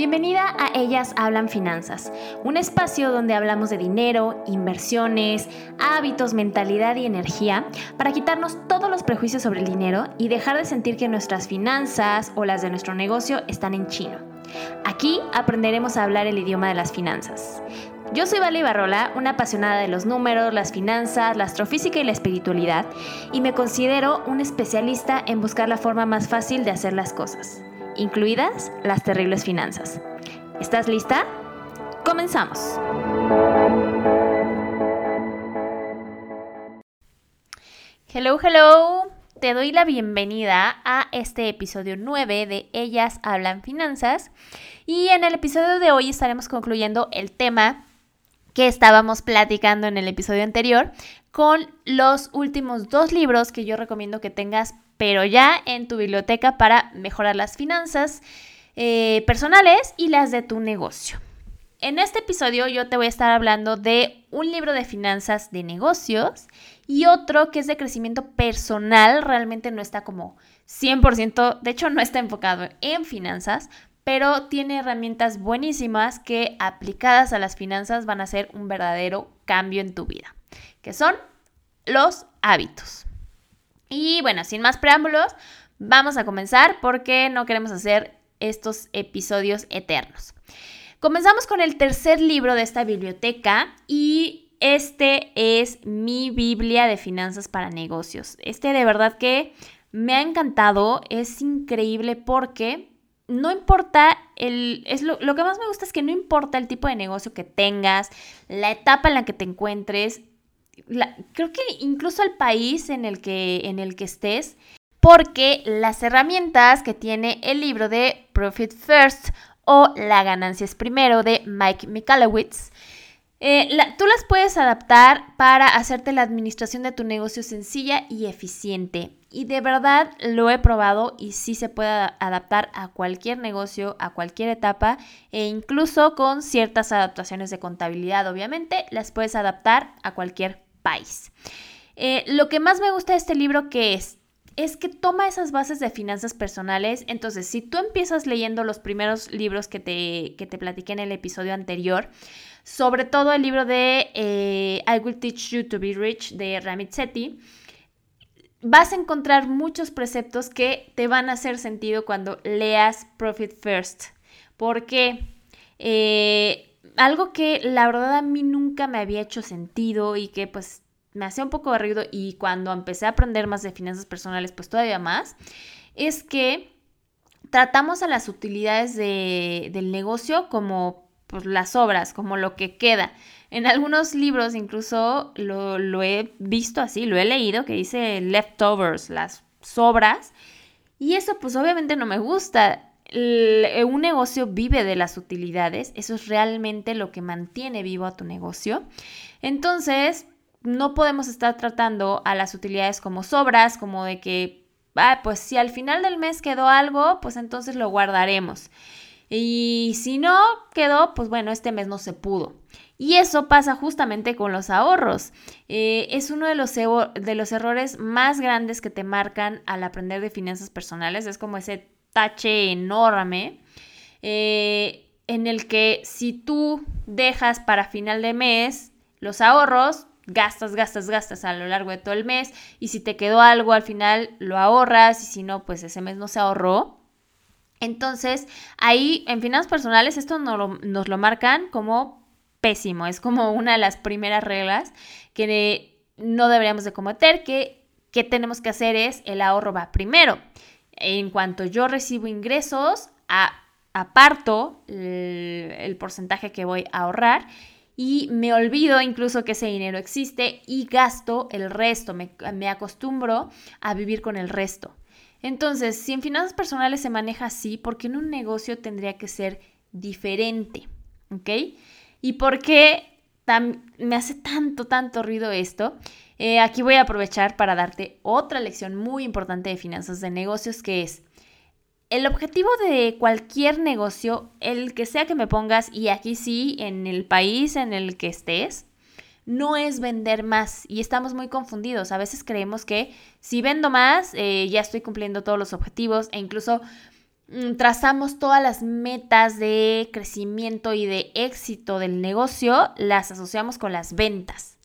Bienvenida a Ellas Hablan Finanzas, un espacio donde hablamos de dinero, inversiones, hábitos, mentalidad y energía para quitarnos todos los prejuicios sobre el dinero y dejar de sentir que nuestras finanzas o las de nuestro negocio están en chino. Aquí aprenderemos a hablar el idioma de las finanzas. Yo soy Vale Barrola, una apasionada de los números, las finanzas, la astrofísica y la espiritualidad, y me considero un especialista en buscar la forma más fácil de hacer las cosas incluidas las terribles finanzas. ¿Estás lista? Comenzamos. Hello, hello. Te doy la bienvenida a este episodio 9 de Ellas Hablan Finanzas. Y en el episodio de hoy estaremos concluyendo el tema que estábamos platicando en el episodio anterior con los últimos dos libros que yo recomiendo que tengas pero ya en tu biblioteca para mejorar las finanzas eh, personales y las de tu negocio. En este episodio yo te voy a estar hablando de un libro de finanzas de negocios y otro que es de crecimiento personal, realmente no está como 100%, de hecho no está enfocado en finanzas, pero tiene herramientas buenísimas que aplicadas a las finanzas van a ser un verdadero cambio en tu vida, que son los hábitos. Y bueno, sin más preámbulos, vamos a comenzar porque no queremos hacer estos episodios eternos. Comenzamos con el tercer libro de esta biblioteca y este es mi Biblia de finanzas para negocios. Este de verdad que me ha encantado, es increíble porque no importa el es lo, lo, que más me gusta es que no importa el tipo de negocio que tengas, la etapa en la que te encuentres, creo que incluso el país en el que, en el que estés, porque las herramientas que tiene el libro de Profit First o La ganancia es primero de Mike Michalowicz, eh, tú las puedes adaptar para hacerte la administración de tu negocio sencilla y eficiente. Y de verdad lo he probado y sí se puede adaptar a cualquier negocio, a cualquier etapa e incluso con ciertas adaptaciones de contabilidad, obviamente, las puedes adaptar a cualquier país. Eh, lo que más me gusta de este libro que es es que toma esas bases de finanzas personales. Entonces, si tú empiezas leyendo los primeros libros que te, que te platiqué en el episodio anterior, sobre todo el libro de eh, I Will Teach You to Be Rich de Ramit Sethi, vas a encontrar muchos preceptos que te van a hacer sentido cuando leas Profit First. Porque eh, algo que la verdad a mí nunca me había hecho sentido y que pues me hacía un poco de y cuando empecé a aprender más de finanzas personales pues todavía más, es que tratamos a las utilidades del negocio como pues, las obras, como lo que queda. En algunos libros incluso lo, lo he visto así, lo he leído, que dice leftovers, las sobras. Y eso pues obviamente no me gusta. Eh, un negocio vive de las utilidades, eso es realmente lo que mantiene vivo a tu negocio. Entonces, no podemos estar tratando a las utilidades como sobras, como de que, ah, pues si al final del mes quedó algo, pues entonces lo guardaremos. Y si no quedó, pues bueno, este mes no se pudo. Y eso pasa justamente con los ahorros. Eh, es uno de los, de los errores más grandes que te marcan al aprender de finanzas personales. Es como ese tache enorme eh, en el que si tú dejas para final de mes los ahorros, gastas, gastas, gastas a lo largo de todo el mes y si te quedó algo al final lo ahorras y si no, pues ese mes no se ahorró. Entonces, ahí en finanzas personales esto nos lo, marcan como pésimo, es como una de las primeras reglas que no deberíamos de cometer, que, que tenemos que hacer es el ahorro va primero en cuanto yo recibo ingresos, aparto el, porcentaje que voy a ahorrar y me olvido incluso que ese dinero existe y gasto el resto, me, me, acostumbro a vivir con el resto. Entonces, si en finanzas personales se maneja así, ¿por qué en un negocio tendría que ser diferente? ¿Ok? ¿Y por qué me hace tanto, tanto ruido esto? Eh, aquí voy a aprovechar para darte otra lección muy importante de finanzas de negocios que es el objetivo de cualquier negocio, el que sea que me pongas, y aquí sí, en el país en el que estés, no es vender más y estamos muy confundidos. A veces creemos que si vendo más, eh, ya estoy cumpliendo todos los objetivos e incluso trazamos todas las metas de crecimiento y de éxito del negocio, las asociamos con las ventas.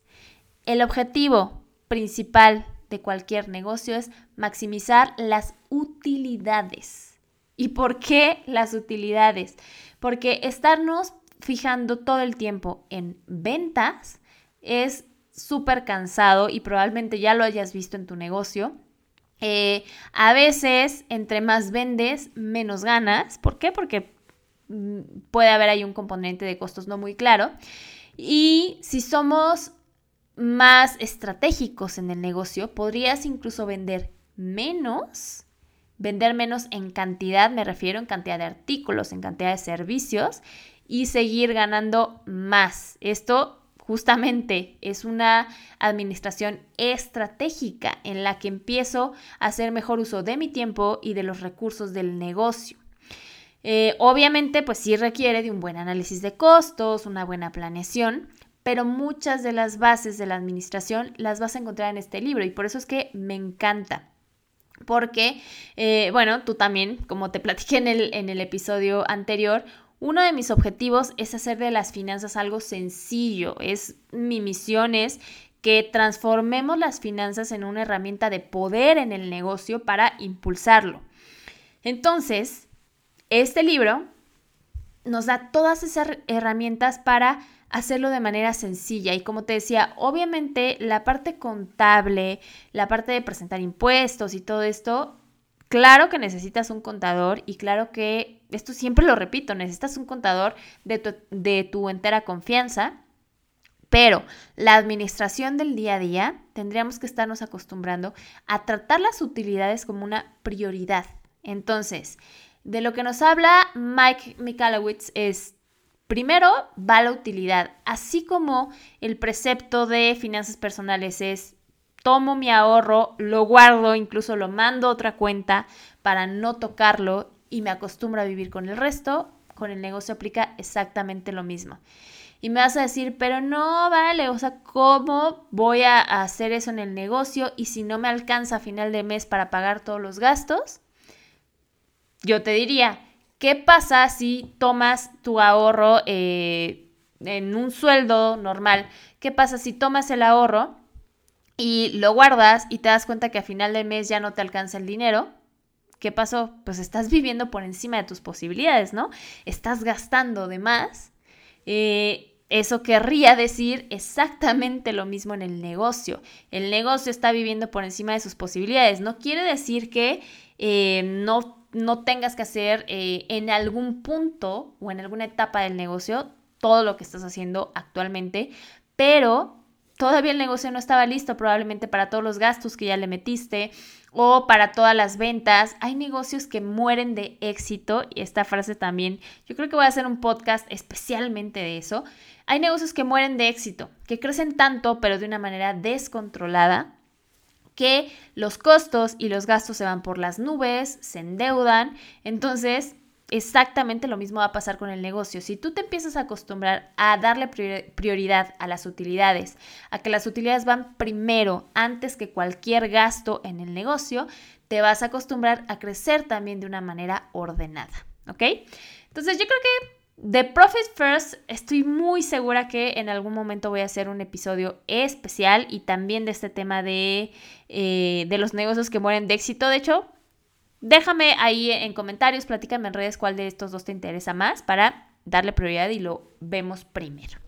El objetivo principal de cualquier negocio es maximizar las utilidades. ¿Y por qué las utilidades? Porque estarnos fijando todo el tiempo en ventas es súper cansado y probablemente ya lo hayas visto en tu negocio. Eh, a veces, entre más vendes, menos ganas. ¿Por qué? Porque mm, puede haber ahí un componente de costos no muy claro. Y si somos más estratégicos en el negocio, podrías incluso vender menos, vender menos en cantidad, me refiero en cantidad de artículos, en cantidad de servicios y seguir ganando más. Esto justamente es una administración estratégica en la que empiezo a hacer mejor uso de mi tiempo y de los recursos del negocio. Eh, obviamente, pues sí requiere de un buen análisis de costos, una buena planeación, pero muchas de las bases de la administración las vas a encontrar en este libro y por eso es que me encanta. Porque, eh, bueno, tú también, como te platiqué en el, en el episodio anterior, uno de mis objetivos es hacer de las finanzas algo sencillo. Es mi misión es que transformemos las finanzas en una herramienta de poder en el negocio para impulsarlo. Entonces, este libro nos da todas esas herramientas para hacerlo de manera sencilla. Y como te decía, obviamente la parte contable, la parte de presentar impuestos y todo esto Claro que necesitas un contador y claro que, esto siempre lo repito, necesitas un contador de tu, de tu entera confianza, pero la administración del día a día tendríamos que estarnos acostumbrando a tratar las utilidades como una prioridad. Entonces, de lo que nos habla Mike Michalowicz es, primero, va la utilidad, así como el precepto de finanzas personales es tomo mi ahorro, lo guardo, incluso lo mando a otra cuenta para no tocarlo y me acostumbro a vivir con el resto, con el negocio aplica exactamente lo mismo. Y me vas a decir, pero no vale, o sea, ¿cómo voy a hacer eso en el negocio y si no me alcanza a final de mes para pagar todos los gastos? Yo te diría, ¿qué pasa si tomas tu ahorro eh, en un sueldo normal? ¿Qué pasa si tomas el ahorro y lo guardas y te das cuenta que a final de mes ya no te alcanza el dinero, ¿qué pasó? Pues estás viviendo por encima de tus posibilidades, ¿no? Estás gastando de más. Eh, eso querría decir exactamente lo mismo en el negocio. El negocio está viviendo por encima de sus posibilidades. No quiere decir que eh, no, no, tengas que hacer eh, en algún punto o en alguna etapa del negocio todo lo que estás haciendo actualmente, pero todavía el negocio no estaba listo probablemente para todos los gastos que ya le metiste o para todas las ventas. Hay negocios que mueren de éxito y esta frase también, yo creo que voy a hacer un podcast especialmente de eso. Hay negocios que mueren de éxito, que crecen tanto pero de una manera descontrolada que los costos y los gastos se van por las nubes, se endeudan, entonces Exactamente lo mismo va a pasar con el negocio. Si tú te empiezas a acostumbrar a darle prioridad a las utilidades, a que las utilidades van primero antes que cualquier gasto en el negocio, te vas a acostumbrar a crecer también de una manera ordenada. ¿Ok? Entonces yo creo que de Profit First estoy muy segura que en algún momento voy a hacer un episodio especial y también de este tema de, eh, de los negocios que mueren de éxito. De hecho, Déjame ahí en comentarios, platícame en redes cuál de estos dos te interesa más para darle prioridad y lo vemos primero.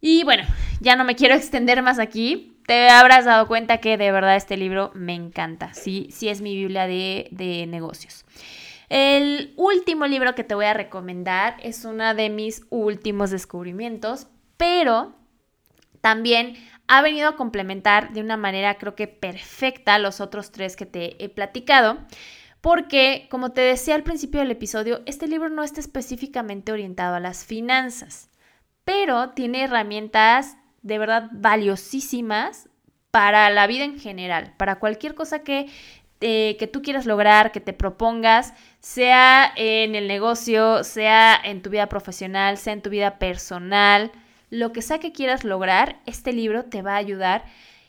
Y bueno, ya no me quiero extender más aquí. Te habrás dado cuenta que de verdad este libro me encanta. Sí, sí es mi Biblia de, de negocios. El último libro que te voy a recomendar es uno de mis últimos descubrimientos, pero también ha venido a complementar de una manera creo que perfecta los otros tres que te he platicado. Porque, como te decía al principio del episodio, este libro no está específicamente orientado a las finanzas, pero tiene herramientas de verdad valiosísimas para la vida en general, para cualquier cosa que, eh, que tú quieras lograr, que te propongas, sea en el negocio, sea en tu vida profesional, sea en tu vida personal lo que sea que quieras lograr, este libro te va a ayudar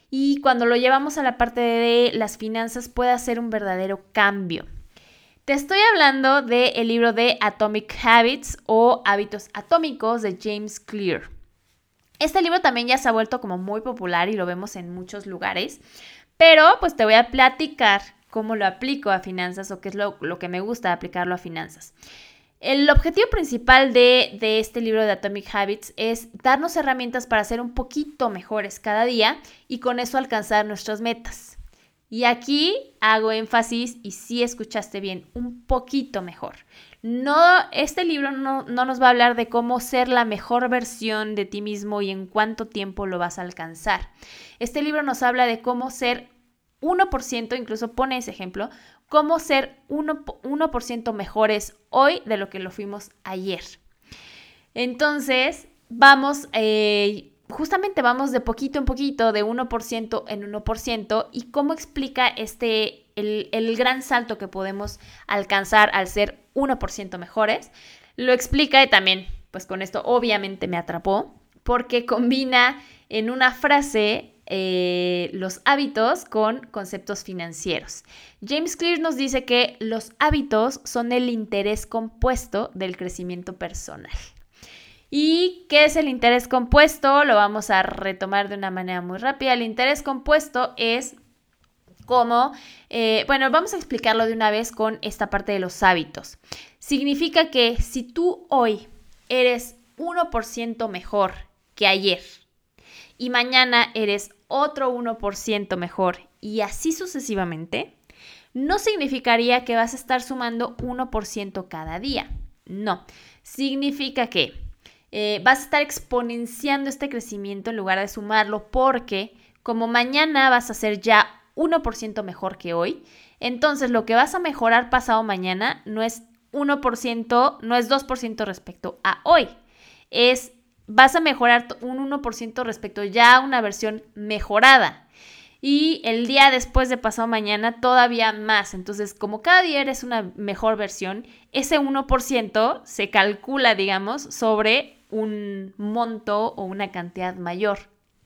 y cuando lo llevamos a la parte de las finanzas puede hacer un verdadero cambio. Te estoy hablando del libro de Atomic Habits o Hábitos Atómicos de James Clear. Este libro también ya se ha vuelto como muy popular y lo vemos en muchos lugares, pero pues te voy a platicar cómo lo aplico a finanzas o qué es lo, que me gusta aplicarlo a finanzas. El objetivo principal de, de, este libro de Atomic Habits es darnos herramientas para ser un poquito mejores cada día y con eso alcanzar nuestras metas. Y aquí hago énfasis, y si escuchaste bien, un poquito mejor. No, este libro no, no, nos va a hablar de cómo ser la mejor versión de ti mismo y en cuánto tiempo lo vas a alcanzar. Este libro nos habla de cómo ser 1%, incluso pone ese ejemplo, cómo ser 1%, mejores hoy de lo que lo fuimos ayer. Entonces, vamos, eh, justamente vamos de poquito en poquito, de 1% en 1%, y cómo explica este, el, el gran salto que podemos alcanzar al ser 1% mejores. Lo explica y también, pues con esto obviamente me atrapó, porque combina en una frase eh, los hábitos con conceptos financieros. James Clear nos dice que los hábitos son el interés compuesto del crecimiento personal. ¿Y qué es el interés compuesto? Lo vamos a retomar de una manera muy rápida. El interés compuesto es como, eh, bueno, vamos a explicarlo de una vez con esta parte de los hábitos. Significa que si tú hoy eres 1% mejor que ayer y mañana eres otro 1% mejor y así sucesivamente, no significaría que vas a estar sumando 1% cada día. No, significa que eh, vas a estar exponenciando este crecimiento en lugar de sumarlo porque como mañana vas a ser ya 1% mejor que hoy, entonces lo que vas a mejorar pasado mañana no es 1%, no es 2% respecto a hoy, es vas a mejorar un 1% respecto ya a una versión mejorada. Y el día después de pasado mañana todavía más. Entonces, como cada día eres una mejor versión, ese 1% se calcula, digamos, sobre un monto o una cantidad mayor.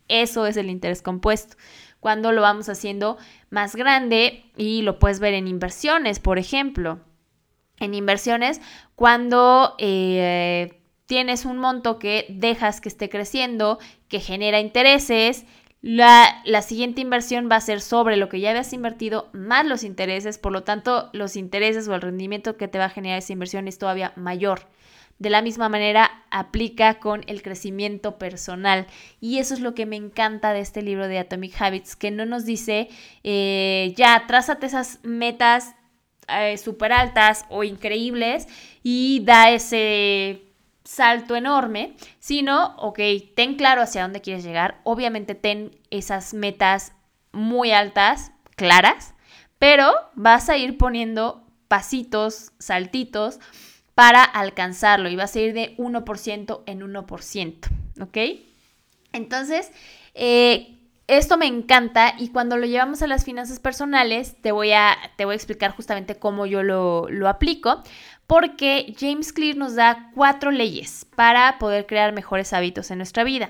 Eso es el interés compuesto. Cuando lo vamos haciendo más grande y lo puedes ver en inversiones, por ejemplo. En inversiones, cuando eh, tienes un monto que dejas que esté creciendo, que genera intereses, la, la, siguiente inversión va a ser sobre lo que ya habías invertido más los intereses, por lo tanto los intereses o el rendimiento que te va a generar esa inversión es todavía mayor. De la misma manera aplica con el crecimiento personal y eso es lo que me encanta de este libro de Atomic Habits, que no nos dice eh, ya trázate esas metas eh, súper altas o increíbles y da ese salto enorme, sino, ok, ten claro hacia dónde quieres llegar, obviamente ten esas metas muy altas, claras, pero vas a ir poniendo pasitos, saltitos para alcanzarlo y vas a ir de 1% en 1%, ¿ok? Entonces, eh, esto me encanta y cuando lo llevamos a las finanzas personales, te voy a, te voy a explicar justamente cómo yo lo, lo aplico, porque James Clear nos da cuatro leyes para poder crear mejores hábitos en nuestra vida.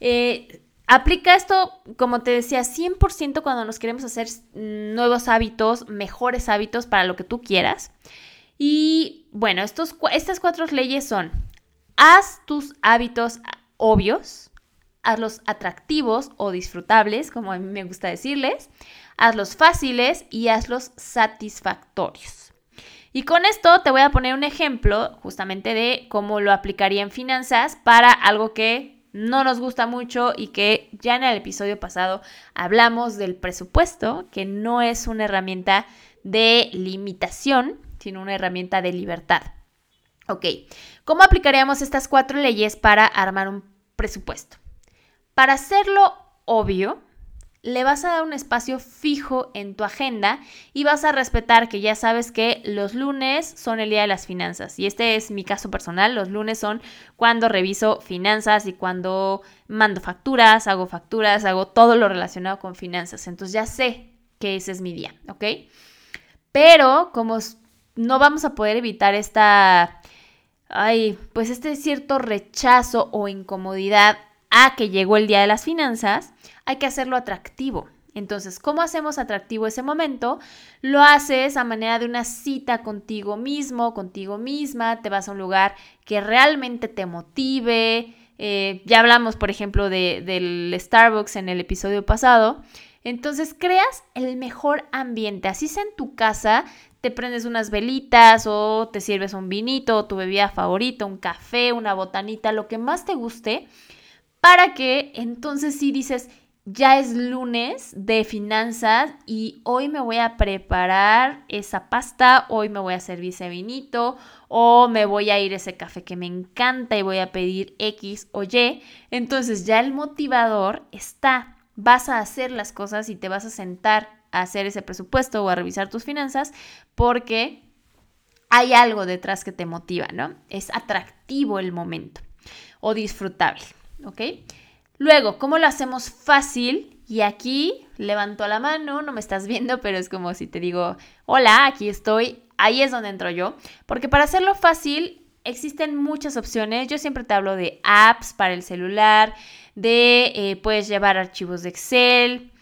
Eh, aplica esto, como te decía, 100% cuando nos queremos hacer nuevos hábitos, mejores hábitos para lo que tú quieras. Y bueno, estos, estas cuatro leyes son, haz tus hábitos obvios, hazlos atractivos o disfrutables, como a mí me gusta decirles, hazlos fáciles y hazlos satisfactorios. Y con esto te voy a poner un ejemplo justamente de cómo lo aplicaría en finanzas para algo que no nos gusta mucho y que ya en el episodio pasado hablamos del presupuesto, que no es una herramienta de limitación, sino una herramienta de libertad. Ok, ¿cómo aplicaríamos estas cuatro leyes para armar un presupuesto? Para hacerlo obvio, le vas a dar un espacio fijo en tu agenda y vas a respetar que ya sabes que los lunes son el día de las finanzas. Y este es mi caso personal. Los lunes son cuando reviso finanzas y cuando mando facturas, hago facturas, hago todo lo relacionado con finanzas. Entonces ya sé que ese es mi día, ¿ok? Pero como no vamos a poder evitar esta, ay, pues este cierto rechazo o incomodidad a que llegó el día de las finanzas, hay que hacerlo atractivo. Entonces, ¿cómo hacemos atractivo ese momento? Lo haces a manera de una cita contigo mismo, contigo misma, te vas a un lugar que realmente te motive. Eh, ya hablamos, por ejemplo, de, del Starbucks en el episodio pasado. Entonces, creas el mejor ambiente. Así sea en tu casa, te prendes unas velitas o te sirves un vinito, tu bebida favorita, un café, una botanita, lo que más te guste, para que entonces sí dices, ya es lunes de finanzas y hoy me voy a preparar esa pasta, hoy me voy a servir ese vinito o me voy a ir a ese café que me encanta y voy a pedir X o Y. Entonces ya el motivador está. Vas a hacer las cosas y te vas a sentar a hacer ese presupuesto o a revisar tus finanzas porque hay algo detrás que te motiva, ¿no? Es atractivo el momento o disfrutable, ¿ok? Luego, ¿cómo lo hacemos fácil? Y aquí levanto la mano, no me estás viendo, pero es como si te digo, hola, aquí estoy, ahí es donde entro yo. Porque para hacerlo fácil existen muchas opciones. Yo siempre te hablo de apps para el celular, de eh, puedes llevar archivos de Excel,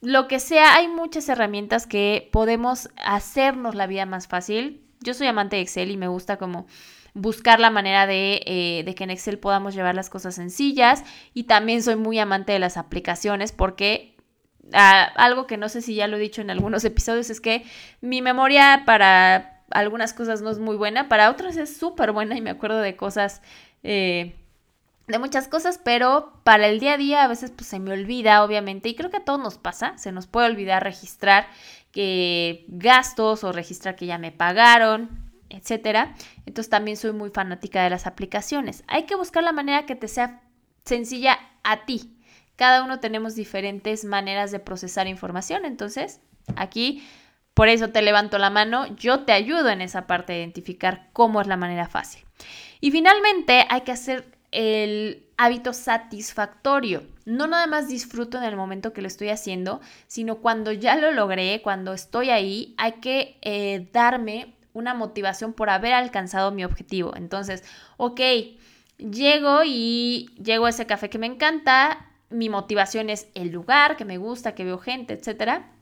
lo que sea, hay muchas herramientas que podemos hacernos la vida más fácil. Yo soy amante de Excel y me gusta como buscar la manera eh, de, que en Excel podamos llevar las cosas sencillas. Y también soy muy amante de las aplicaciones porque ah, algo que no sé si ya lo he dicho en algunos episodios es que mi memoria para algunas cosas no es muy buena, para otras es súper buena y me acuerdo de cosas... Eh, de muchas cosas, pero para el día a día a veces pues se me olvida, obviamente, y creo que a todos nos pasa, se nos puede olvidar registrar que gastos o registrar que ya me pagaron, etcétera. Entonces también soy muy fanática de las aplicaciones. Hay que buscar la manera que te sea sencilla a ti. Cada uno tenemos diferentes maneras de procesar información, entonces aquí por eso te levanto la mano, yo te ayudo en esa parte de identificar cómo es la manera fácil. Y finalmente hay que hacer el hábito satisfactorio. No nada más disfruto en el momento que lo estoy haciendo, sino cuando ya lo logré, cuando estoy ahí, hay que eh, darme una motivación por haber alcanzado mi objetivo. Entonces, ok, llego y llego a ese café que me encanta, mi motivación es el lugar, que me gusta, que veo gente, etcétera.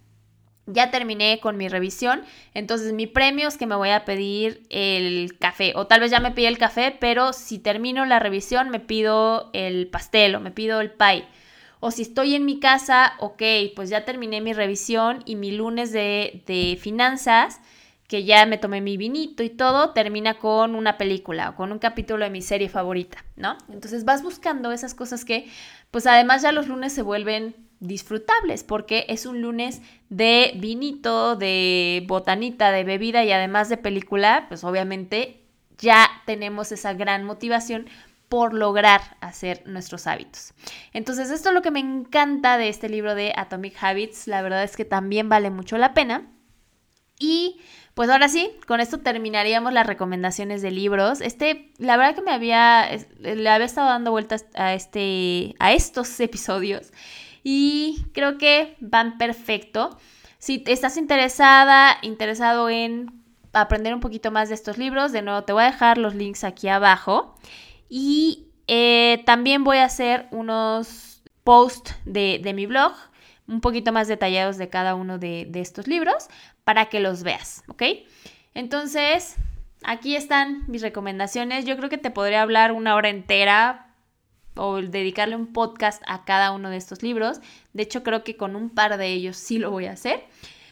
Ya terminé con mi revisión, entonces mi premio es que me voy a pedir el café, o tal vez ya me pide el café, pero si termino la revisión me pido el pastel o me pido el pie. O si estoy en mi casa, ok, pues ya terminé mi revisión y mi lunes de, de finanzas, que ya me tomé mi vinito y todo, termina con una película o con un capítulo de mi serie favorita, ¿no? Entonces vas buscando esas cosas que, pues además ya los lunes se vuelven disfrutables porque es un lunes de vinito, de botanita, de bebida y además de película, pues obviamente ya tenemos esa gran motivación por lograr hacer nuestros hábitos. Entonces, esto es lo que me encanta de este libro de Atomic Habits. La verdad es que también vale mucho la pena. Y pues ahora sí, con esto terminaríamos las recomendaciones de libros. Este, la verdad que me había, le había estado dando vueltas a, este, a estos episodios y creo que van perfecto. Si estás interesada, interesado en aprender un poquito más de estos libros, de nuevo te voy a dejar los links aquí abajo. Y eh, también voy a hacer unos posts de, mi blog, un poquito más detallados de cada uno de, de estos libros, para que los veas, ¿ok? Entonces, aquí están mis recomendaciones. Yo creo que te podría hablar una hora entera o dedicarle un podcast a cada uno de estos libros. De hecho, creo que con un par de ellos sí lo voy a hacer.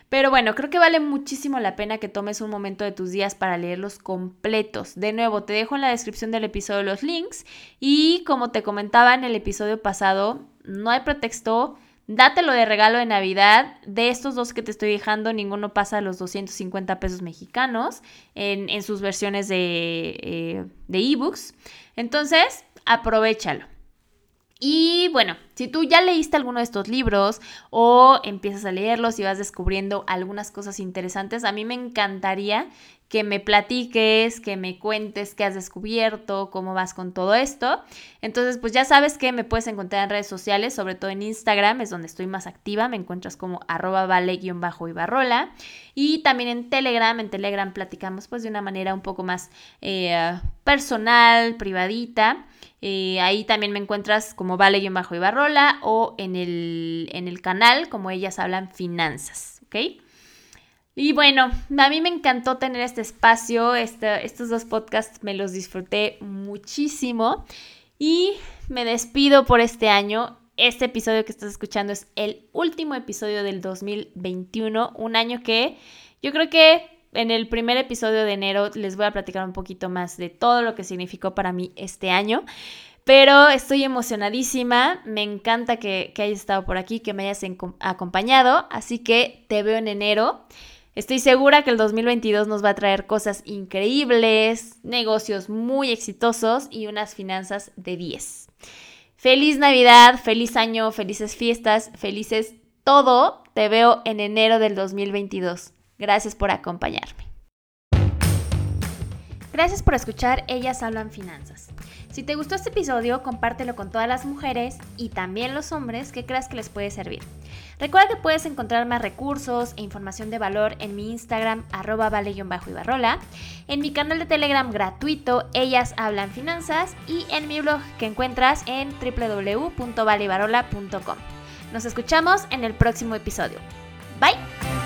Pero bueno, creo que vale muchísimo la pena que tomes un momento de tus días para leerlos completos. De nuevo, te dejo en la descripción del episodio los links y como te comentaba en el episodio pasado, no hay pretexto Dátelo de regalo de Navidad. De estos dos que te estoy dejando, ninguno pasa los 250 pesos mexicanos en, sus versiones de eh, ebooks. Entonces, aprovechalo. Y bueno, si tú ya leíste alguno de estos libros o empiezas a leerlos y vas descubriendo algunas cosas interesantes, a mí me encantaría que me platiques, que me cuentes qué has descubierto, cómo vas con todo esto. Entonces, pues ya sabes que me puedes encontrar en redes sociales, sobre todo en Instagram, es donde estoy más activa, me encuentras como arroba vale-ibarrola. Y también en Telegram, en Telegram platicamos pues de una manera un poco más eh, personal, privadita. Eh, ahí también me encuentras como vale-ibarrola O en el, en el canal como ellas hablan finanzas, ¿ok? Y bueno, a mí me encantó tener este espacio, este, estos dos podcasts me los disfruté muchísimo y me despido por este año. Este episodio que estás escuchando es el último episodio del 2021, un año que yo creo que en el primer episodio de enero les voy a platicar un poquito más de todo lo que significó para mí este año. Pero estoy emocionadísima, me encanta que, hayas estado por aquí, que me hayas acompañado, así que te veo en enero. Estoy segura que el 2022 nos va a traer cosas increíbles, negocios muy exitosos y unas finanzas de 10. Feliz Navidad, feliz año, felices fiestas, felices todo. Te veo en enero del 2022. Gracias por acompañarme. Gracias por escuchar Ellas Hablan Finanzas. Si te gustó este episodio, compártelo con todas las mujeres y también los hombres que creas que les puede servir. Recuerda que puedes encontrar más recursos e información de valor en mi Instagram, arroba vale-ibarrola, en mi canal de Telegram gratuito, Ellas Hablan Finanzas, y en mi blog que encuentras en www.valeibarola.com. Nos escuchamos en el próximo episodio. Bye.